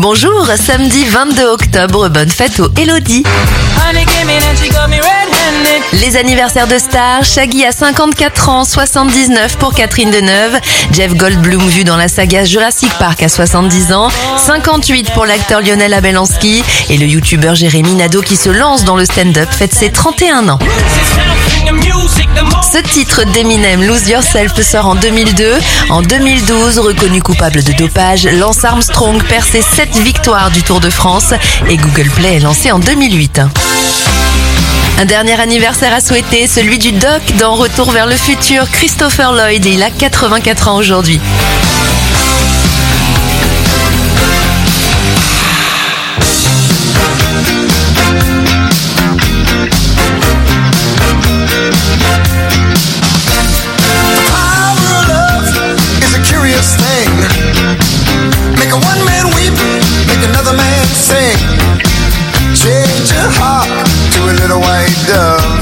Bonjour, samedi 22 octobre, bonne fête au Elodie. Les anniversaires de stars, Shaggy a 54 ans, 79 pour Catherine Deneuve, Jeff Goldblum vu dans la saga Jurassic Park à 70 ans, 58 pour l'acteur Lionel Abelansky et le youtubeur Jérémy Nadeau qui se lance dans le stand-up fête ses 31 ans. Ce titre d'Eminem, Lose Yourself, sort en 2002. En 2012, reconnu coupable de dopage, Lance Armstrong perd ses 7 victoires du Tour de France et Google Play est lancé en 2008. Un dernier anniversaire à souhaiter, celui du doc dans Retour vers le futur, Christopher Lloyd, il a 84 ans aujourd'hui. Make another man sing. Change your heart to a little white dove.